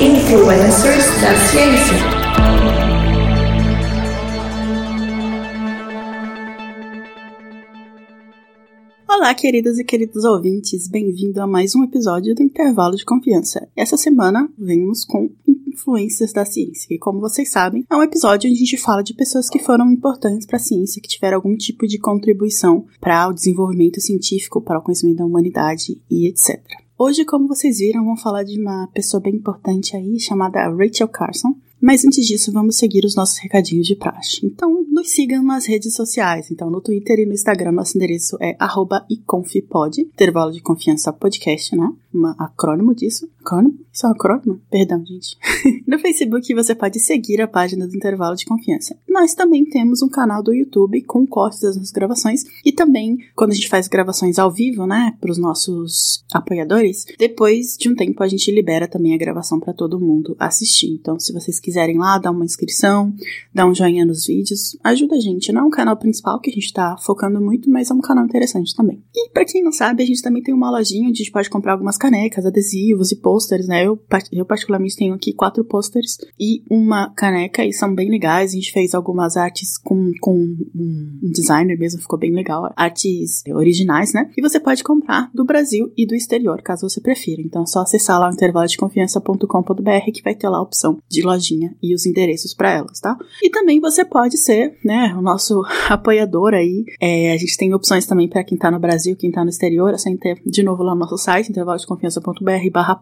Influencers da Ciência. Olá, queridas e queridos ouvintes, bem-vindo a mais um episódio do Intervalo de Confiança. Essa semana vemos com influências da ciência, e como vocês sabem, é um episódio onde a gente fala de pessoas que foram importantes para a ciência, que tiveram algum tipo de contribuição para o desenvolvimento científico, para o conhecimento da humanidade e etc. Hoje, como vocês viram, vamos falar de uma pessoa bem importante aí chamada Rachel Carson. Mas antes disso, vamos seguir os nossos recadinhos de praxe. Então, nos sigam nas redes sociais. Então, no Twitter e no Instagram, nosso endereço é iconfipod, intervalo de confiança podcast, né? Um acrônimo disso. Acrônimo? Isso é um acrônimo? Perdão, gente. no Facebook, você pode seguir a página do Intervalo de Confiança. Nós também temos um canal do YouTube com cortes das nossas gravações e também, quando a gente faz gravações ao vivo, né, para os nossos apoiadores, depois de um tempo a gente libera também a gravação para todo mundo assistir. Então, se vocês quiserem lá dar uma inscrição, dar um joinha nos vídeos, ajuda a gente. Não é um canal principal que a gente tá focando muito, mas é um canal interessante também. E para quem não sabe, a gente também tem uma lojinha onde a gente pode comprar algumas canecas, adesivos e posters, né? Eu, eu particularmente tenho aqui quatro posters e uma caneca e são bem legais. A gente fez algumas artes com, com um designer mesmo, ficou bem legal. Artes originais, né? E você pode comprar do Brasil e do exterior, caso você prefira. Então é só acessar lá o intervalodeconfiança.com.br que vai ter lá a opção de lojinha e os endereços para elas, tá? E também você pode ser, né, o nosso apoiador aí. É, a gente tem opções também para quem tá no Brasil, quem tá no exterior, ter de novo lá no nosso site, intervalodeconfiança.br barra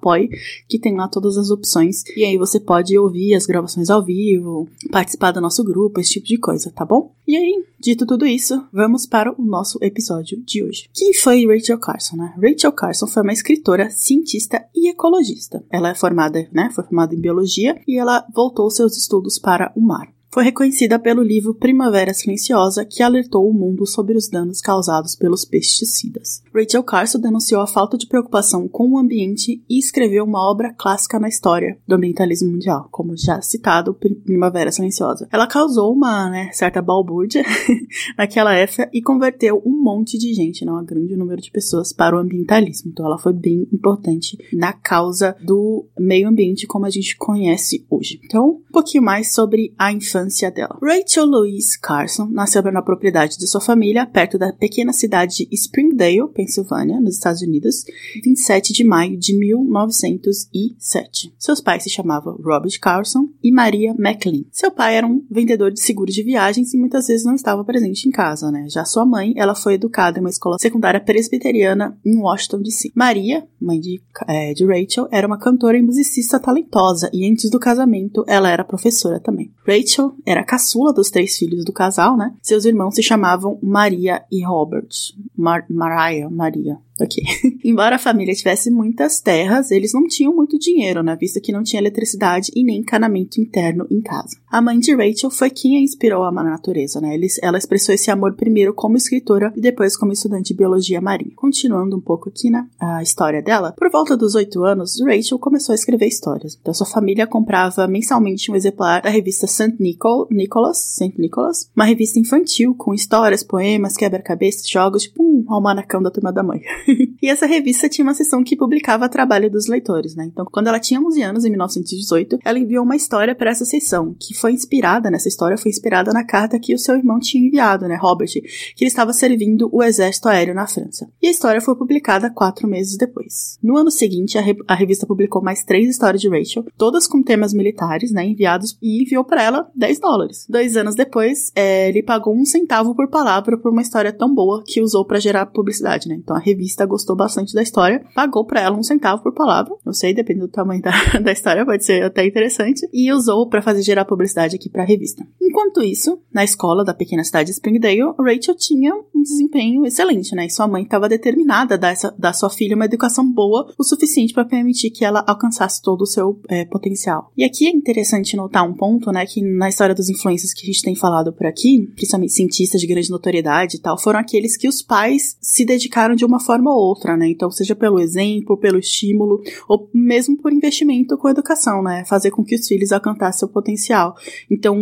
que tem lá todas as opções. E aí você pode ouvir as gravações ao vivo, participar do nosso grupo, esse tipo de coisa, tá bom? E aí, dito tudo isso, vamos para o nosso episódio de hoje. Quem foi Rachel Carson, né? Rachel Carson foi uma escritora, cientista e ecologista. Ela é formada, né? Foi formada em biologia e ela voltou seus estudos para o mar foi reconhecida pelo livro Primavera Silenciosa, que alertou o mundo sobre os danos causados pelos pesticidas. Rachel Carson denunciou a falta de preocupação com o ambiente e escreveu uma obra clássica na história do ambientalismo mundial, como já citado, Primavera Silenciosa. Ela causou uma né, certa balbúrdia naquela época e converteu um monte de gente, não, um grande número de pessoas, para o ambientalismo. Então ela foi bem importante na causa do meio ambiente como a gente conhece hoje. Então, um pouquinho mais sobre a infância infância dela. Rachel Louise Carson nasceu na propriedade de sua família, perto da pequena cidade de Springdale, Pensilvânia, nos Estados Unidos, 27 de maio de 1907. Seus pais se chamavam Robert Carson e Maria McLean. Seu pai era um vendedor de seguros de viagens e muitas vezes não estava presente em casa, né? Já sua mãe, ela foi educada em uma escola secundária presbiteriana em Washington DC. Maria, mãe de, é, de Rachel, era uma cantora e musicista talentosa e antes do casamento ela era professora também. Rachel era a caçula dos três filhos do casal, né? Seus irmãos se chamavam Maria e Robert. Mar Maria. Ok. Embora a família tivesse muitas terras, eles não tinham muito dinheiro, né, vista que não tinha eletricidade e nem encanamento interno em casa. A mãe de Rachel foi quem a inspirou a amar a natureza, né? Eles, ela expressou esse amor primeiro como escritora e depois como estudante de biologia marinha. Continuando um pouco aqui, né? A história dela. Por volta dos oito anos, Rachel começou a escrever histórias. Então sua família comprava mensalmente um exemplar da revista St. Nicol Nicholas, St. Nicholas, uma revista infantil com histórias, poemas, quebra-cabeças, jogos, tipo um almanacão da turma da mãe. e essa revista tinha uma seção que publicava trabalho dos leitores, né? Então, quando ela tinha 11 anos, em 1918, ela enviou uma história para essa seção, que foi inspirada, nessa história, foi inspirada na carta que o seu irmão tinha enviado, né, Robert, que ele estava servindo o exército aéreo na França. E a história foi publicada quatro meses depois. No ano seguinte, a, re a revista publicou mais três histórias de Rachel, todas com temas militares, né, enviados, e enviou para ela 10 dólares. Dois anos depois, é, ele pagou um centavo por palavra por uma história tão boa que usou para gerar publicidade, né? Então a revista gostou bastante da história, pagou para ela um centavo por palavra. Não sei, depende do tamanho da, da história, pode ser até interessante. E usou para fazer gerar publicidade aqui para a revista. Enquanto isso, na escola da pequena cidade de Springdale, Rachel tinha um desempenho excelente, né? E sua mãe estava determinada a dar, essa, dar sua filha uma educação boa o suficiente para permitir que ela alcançasse todo o seu é, potencial. E aqui é interessante notar um ponto, né? Que na história dos influências que a gente tem falado por aqui, principalmente cientistas de grande notoriedade e tal, foram aqueles que os pais se dedicaram de uma forma forma ou outra, né? Então, seja pelo exemplo, pelo estímulo, ou mesmo por investimento com educação, né? Fazer com que os filhos alcançassem seu potencial. Então,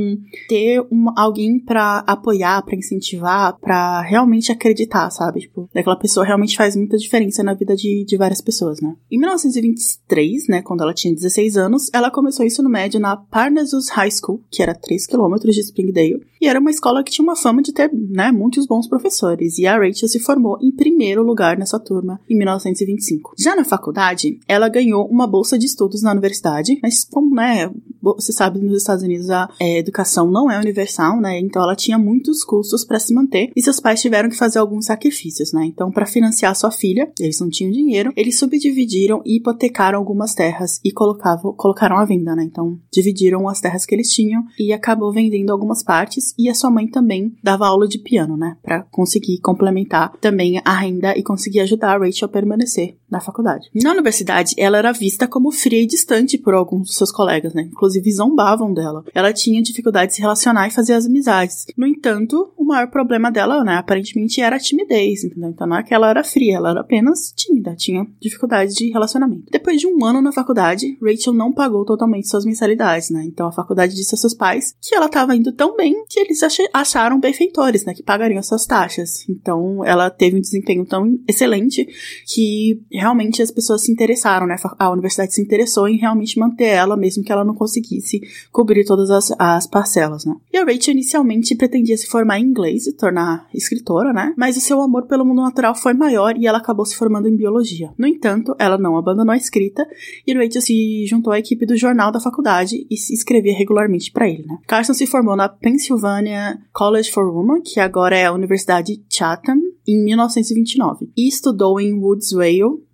ter alguém para apoiar, para incentivar, para realmente acreditar, sabe? Tipo, daquela pessoa realmente faz muita diferença na vida de, de várias pessoas, né? Em 1923, né, quando ela tinha 16 anos, ela começou isso no médio na Parnassus High School, que era 3 quilômetros de Springdale, e era uma escola que tinha uma fama de ter, né, muitos bons professores, e a Rachel se formou em primeiro lugar nessa turma em 1925. Já na faculdade, ela ganhou uma bolsa de estudos na universidade, mas como, né, você sabe, nos Estados Unidos a é, educação não é universal, né, então ela tinha muitos custos para se manter, e seus pais tiveram que fazer alguns sacrifícios, né, então para financiar sua filha, eles não tinham dinheiro, eles subdividiram e hipotecaram algumas terras e colocavam, colocaram à venda, né, então dividiram as terras que eles tinham e acabou vendendo algumas partes, e a sua mãe também dava aula de piano, né, para conseguir complementar também a renda e conseguir ajudar a Rachel a permanecer na faculdade. Na universidade, ela era vista como fria e distante por alguns dos seus colegas, né? Inclusive zombavam dela. Ela tinha dificuldade de se relacionar e fazer as amizades. No entanto, o maior problema dela, né, aparentemente era a timidez, entendeu? Então não é que ela era fria, ela era apenas tímida, tinha dificuldade de relacionamento. Depois de um ano na faculdade, Rachel não pagou totalmente suas mensalidades, né? Então a faculdade disse aos seus pais que ela estava indo tão bem que eles acharam benfeitores, né, que pagariam suas taxas. Então ela teve um desempenho tão excelente que realmente as pessoas se interessaram, né? A universidade se interessou em realmente manter ela, mesmo que ela não conseguisse cobrir todas as, as parcelas, né? E a Rachel inicialmente pretendia se formar em inglês e tornar escritora, né? Mas o seu amor pelo mundo natural foi maior e ela acabou se formando em biologia. No entanto, ela não abandonou a escrita e Rachel se juntou à equipe do jornal da faculdade e se escrevia regularmente para ele, né? Carson se formou na Pennsylvania College for Women, que agora é a Universidade Chatham, em 1929 e estudou em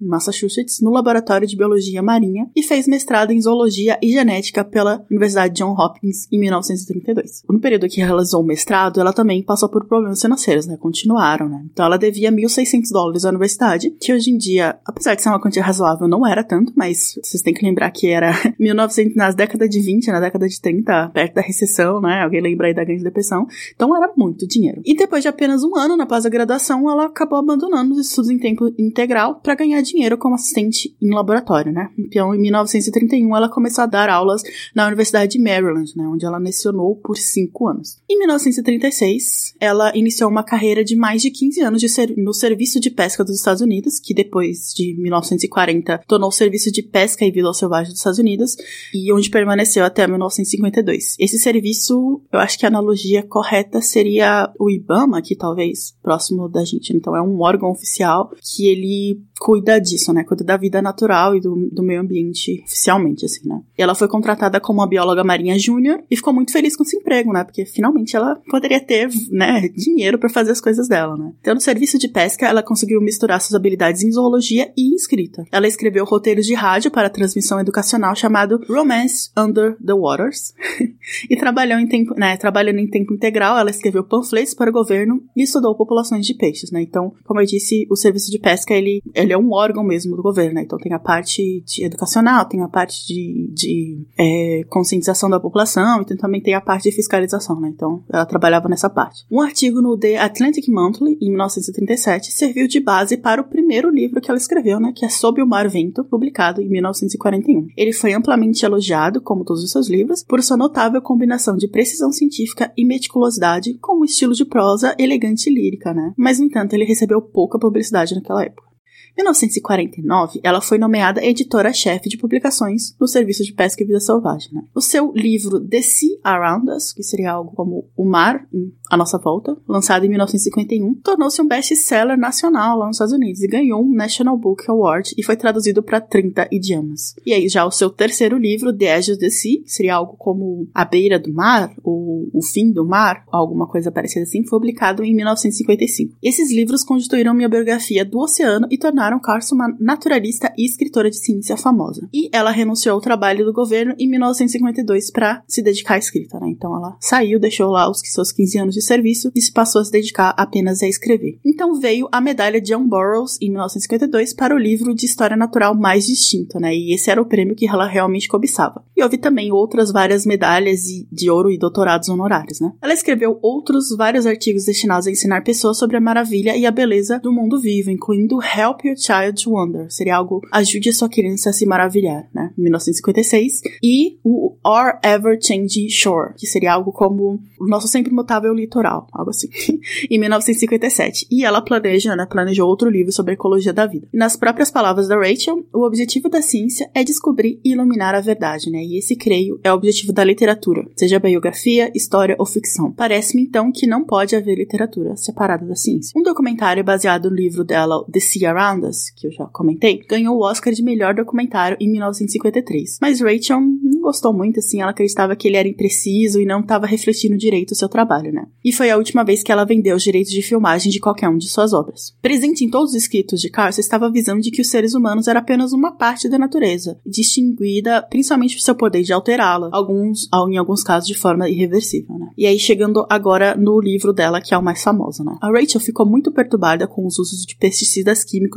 Woodsville, Massachusetts, no Laboratório de Biologia Marinha e fez mestrado em Zoologia e Genética pela Universidade John Hopkins em 1932. No período que realizou o mestrado, ela também passou por problemas financeiros, né? Continuaram, né? Então ela devia 1.600 dólares à universidade, que hoje em dia, apesar de ser uma quantia razoável, não era tanto, mas vocês têm que lembrar que era 1900 nas décadas de 20, na década de 30, perto da recessão, né? Alguém lembra aí da Grande Depressão. Então era muito dinheiro. E depois de apenas um ano na pós-graduação, ela acabou abandonando os estudos em tempo integral para ganhar dinheiro como assistente em laboratório, né? Então, em 1931, ela começou a dar aulas na Universidade de Maryland, né? Onde ela lecionou por cinco anos. Em 1936, ela iniciou uma carreira de mais de 15 anos de ser no Serviço de Pesca dos Estados Unidos, que depois de 1940 tornou o Serviço de Pesca e Vida Selvagem dos Estados Unidos, e onde permaneceu até 1952. Esse serviço, eu acho que a analogia correta seria o IBAMA, que talvez próximo da gente. Então é um órgão oficial que ele cuida disso, né? Cuida da vida natural e do, do meio ambiente oficialmente, assim, né? E ela foi contratada como uma bióloga marinha júnior e ficou muito feliz com esse emprego, né? Porque finalmente ela poderia ter, né, dinheiro para fazer as coisas dela, né? Então, no serviço de pesca, ela conseguiu misturar suas habilidades em zoologia e em escrita. Ela escreveu roteiros de rádio para transmissão educacional chamado Romance Under the Waters e trabalhou em tempo, né, trabalhando em tempo integral, ela escreveu panfletos para o governo e estudou populações de peixes, né? Então, como eu disse, o serviço de pesca, ele, ele é um órgão mesmo do governo, né? Então tem a parte de educacional, tem a parte de, de é, conscientização da população, e também tem a parte de fiscalização, né? Então ela trabalhava nessa parte. Um artigo no The Atlantic Monthly, em 1937, serviu de base para o primeiro livro que ela escreveu, né? Que é Sob o Mar Vento, publicado em 1941. Ele foi amplamente elogiado, como todos os seus livros, por sua notável combinação de precisão científica e meticulosidade com um estilo de prosa elegante e lírica, né? Mas, no entanto, ele recebeu pouca publicidade naquela época. 1949, ela foi nomeada editora-chefe de publicações no Serviço de Pesca e Vida Selvagem. Né? O seu livro The Sea Around Us, que seria algo como O Mar à Nossa Volta, lançado em 1951, tornou-se um best-seller nacional lá nos Estados Unidos e ganhou um National Book Award e foi traduzido para 30 idiomas. E aí já o seu terceiro livro, The Edge of the Sea, que seria algo como A Beira do Mar, ou O Fim do Mar, alguma coisa parecida assim, foi publicado em 1955. Esses livros constituíram minha biografia do oceano e tornaram Carson uma naturalista e escritora de ciência famosa. E ela renunciou ao trabalho do governo em 1952 para se dedicar à escrita, né? Então ela saiu, deixou lá os seus 15 anos de serviço e se passou a se dedicar apenas a escrever. Então veio a medalha John Burroughs em 1952 para o livro de história natural mais distinto, né? E esse era o prêmio que ela realmente cobiçava. E houve também outras várias medalhas de ouro e doutorados honorários, né? Ela escreveu outros vários artigos destinados a ensinar pessoas sobre a maravilha e a beleza do mundo vivo, incluindo Hell Help Your Child Wonder, seria algo Ajude a sua criança a se maravilhar, né? 1956. E o Or Ever Changing Shore, que seria algo como O Nosso Sempre Mutável Litoral, algo assim, em 1957. E ela planeja, né, planejou outro livro sobre a ecologia da vida. Nas próprias palavras da Rachel, o objetivo da ciência é descobrir e iluminar a verdade, né? E esse, creio, é o objetivo da literatura, seja biografia, história ou ficção. Parece-me, então, que não pode haver literatura separada da ciência. Um documentário baseado no livro dela, The Sea Around Us, que eu já comentei, ganhou o Oscar de melhor documentário em 1953. Mas Rachel não gostou muito, assim, ela acreditava que ele era impreciso e não estava refletindo direito o seu trabalho, né? E foi a última vez que ela vendeu os direitos de filmagem de qualquer um de suas obras. Presente em todos os escritos de Carson estava a visão de que os seres humanos eram apenas uma parte da natureza, distinguida principalmente por seu poder de alterá-la, alguns, em alguns casos de forma irreversível, né? E aí chegando agora no livro dela, que é o mais famoso, né? A Rachel ficou muito perturbada com os usos de pesticidas químicos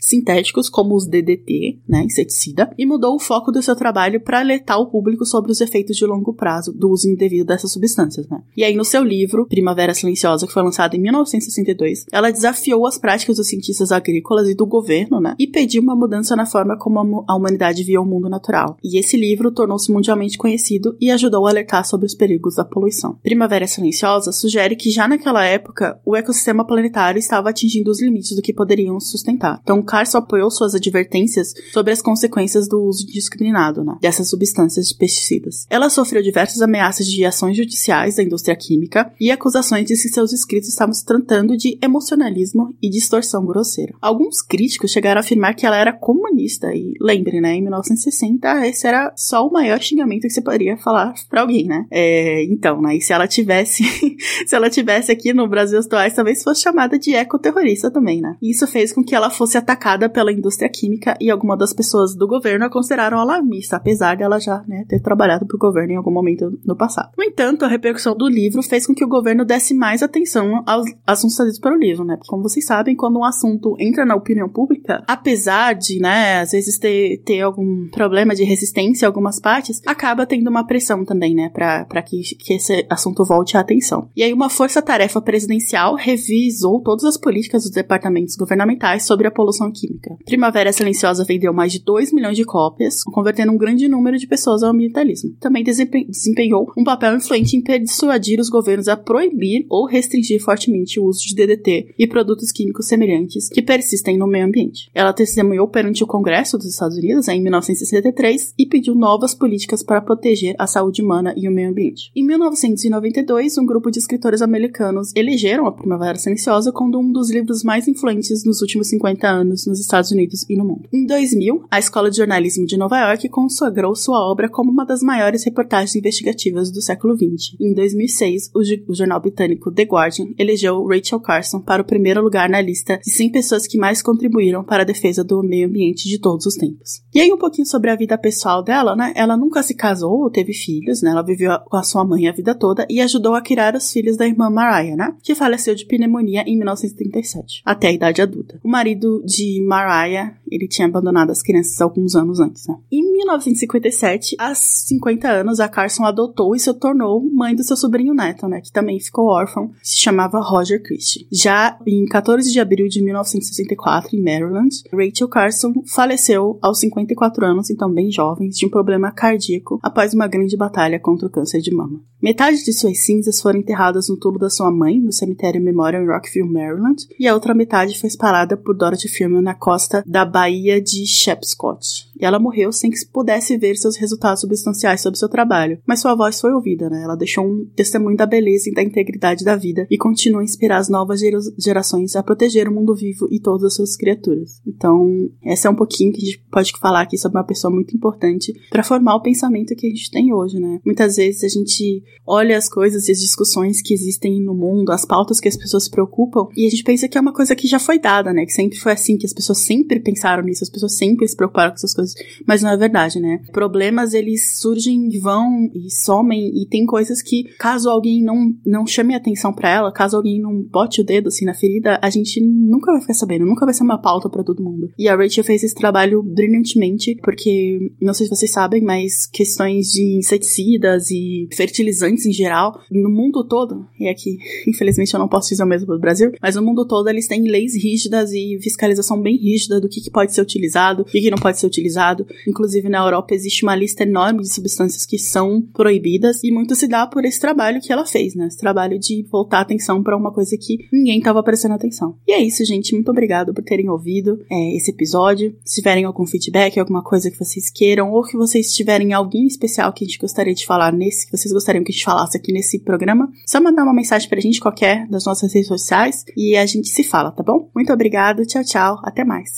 sintéticos, como os DDT, né, inseticida, e mudou o foco do seu trabalho para alertar o público sobre os efeitos de longo prazo do uso indevido dessas substâncias, né? E aí no seu livro, Primavera Silenciosa, que foi lançado em 1962, ela desafiou as práticas dos cientistas agrícolas e do governo, né, e pediu uma mudança na forma como a humanidade via o mundo natural. E esse livro tornou-se mundialmente conhecido e ajudou a alertar sobre os perigos da poluição. Primavera Silenciosa sugere que já naquela época o ecossistema planetário estava atingindo os limites do que poderiam sustentar. Então Carson apoiou suas advertências sobre as consequências do uso indiscriminado né, dessas substâncias de pesticidas. Ela sofreu diversas ameaças de ações judiciais da indústria química e acusações de que seus escritos estavam se tratando de emocionalismo e distorção grosseira. Alguns críticos chegaram a afirmar que ela era comunista e lembre, né, em 1960 esse era só o maior xingamento que você poderia falar para alguém, né? É, então, né, e se ela tivesse se ela tivesse aqui no Brasil atuais, talvez fosse chamada de ecoterrorista também, né? E isso fez com que ela fosse atacada pela indústria química e algumas das pessoas do governo a consideraram alarmista, apesar dela já né, ter trabalhado para o governo em algum momento no passado. No entanto, a repercussão do livro fez com que o governo desse mais atenção aos assuntos trazidos pelo livro, né? Como vocês sabem, quando um assunto entra na opinião pública, apesar de, né, às vezes ter, ter algum problema de resistência em algumas partes, acaba tendo uma pressão também, né, para que, que esse assunto volte à atenção. E aí, uma força-tarefa presidencial revisou todas as políticas dos departamentos governamentais sobre a poluição química. Primavera Silenciosa vendeu mais de 2 milhões de cópias, convertendo um grande número de pessoas ao ambientalismo. Também desempenhou um papel influente em persuadir os governos a proibir ou restringir fortemente o uso de DDT e produtos químicos semelhantes que persistem no meio ambiente. Ela testemunhou perante o Congresso dos Estados Unidos em 1963 e pediu novas políticas para proteger a saúde humana e o meio ambiente. Em 1992, um grupo de escritores americanos elegeram a Primavera Silenciosa como um dos livros mais influentes nos últimos 50 anos nos Estados Unidos e no mundo. Em 2000, a Escola de Jornalismo de Nova York consagrou sua obra como uma das maiores reportagens investigativas do século XX. Em 2006, o, o jornal britânico The Guardian elegeu Rachel Carson para o primeiro lugar na lista de 100 pessoas que mais contribuíram para a defesa do meio ambiente de todos os tempos. E aí um pouquinho sobre a vida pessoal dela, né? Ela nunca se casou ou teve filhos, né? Ela viveu com a sua mãe a vida toda e ajudou a criar os filhos da irmã Mariah, né? Que faleceu de pneumonia em 1937, até a idade adulta. O marido de Mariah, ele tinha abandonado as crianças alguns anos antes, né? Em 1957, aos 50 anos, a Carson adotou e se tornou mãe do seu sobrinho neto, né? Que também ficou órfão, se chamava Roger Christie. Já em 14 de abril de 1964, em Maryland, Rachel Carson faleceu aos 54 anos, então bem jovem, de um problema cardíaco após uma grande batalha contra o câncer de mama. Metade de suas cinzas foram enterradas no túmulo da sua mãe, no cemitério Memorial em Rockville, Maryland, e a outra metade foi espalhada por Dorothy Firman na costa da Baía de Shepscott. E ela morreu sem que pudesse ver seus resultados substanciais sobre seu trabalho, mas sua voz foi ouvida, né? Ela deixou um testemunho da beleza e da integridade da vida e continua a inspirar as novas gerações a proteger o mundo vivo e todas as suas criaturas. Então, essa é um pouquinho que a gente pode falar aqui sobre uma pessoa muito importante para formar o pensamento que a gente tem hoje, né? Muitas vezes a gente olha as coisas e as discussões que existem no mundo, as pautas que as pessoas se preocupam, e a gente pensa que é uma coisa que já foi dada, né? Que sempre foi assim, que as pessoas sempre pensaram pensaram nisso, as pessoas sempre se preocuparam com essas coisas, mas não é verdade, né? Problemas, eles surgem, vão e somem, e tem coisas que, caso alguém não, não chame atenção para ela, caso alguém não bote o dedo assim na ferida, a gente nunca vai ficar sabendo, nunca vai ser uma pauta para todo mundo. E a Rachel fez esse trabalho brilhantemente, porque, não sei se vocês sabem, mas questões de inseticidas e fertilizantes em geral, no mundo todo, e aqui, infelizmente eu não posso dizer o mesmo do Brasil, mas no mundo todo eles têm leis rígidas e fiscalização bem rígida do que, que pode ser utilizado e que não pode ser utilizado. Inclusive na Europa existe uma lista enorme de substâncias que são proibidas e muito se dá por esse trabalho que ela fez, né? Esse trabalho de voltar a atenção para uma coisa que ninguém estava prestando atenção. E é isso, gente. Muito obrigado por terem ouvido é, esse episódio. Se tiverem algum feedback, alguma coisa que vocês queiram, ou que vocês tiverem alguém especial que a gente gostaria de falar nesse, que vocês gostariam que a gente falasse aqui nesse programa, só mandar uma mensagem pra gente qualquer das nossas redes sociais e a gente se fala, tá bom? Muito obrigado, tchau, tchau, até mais.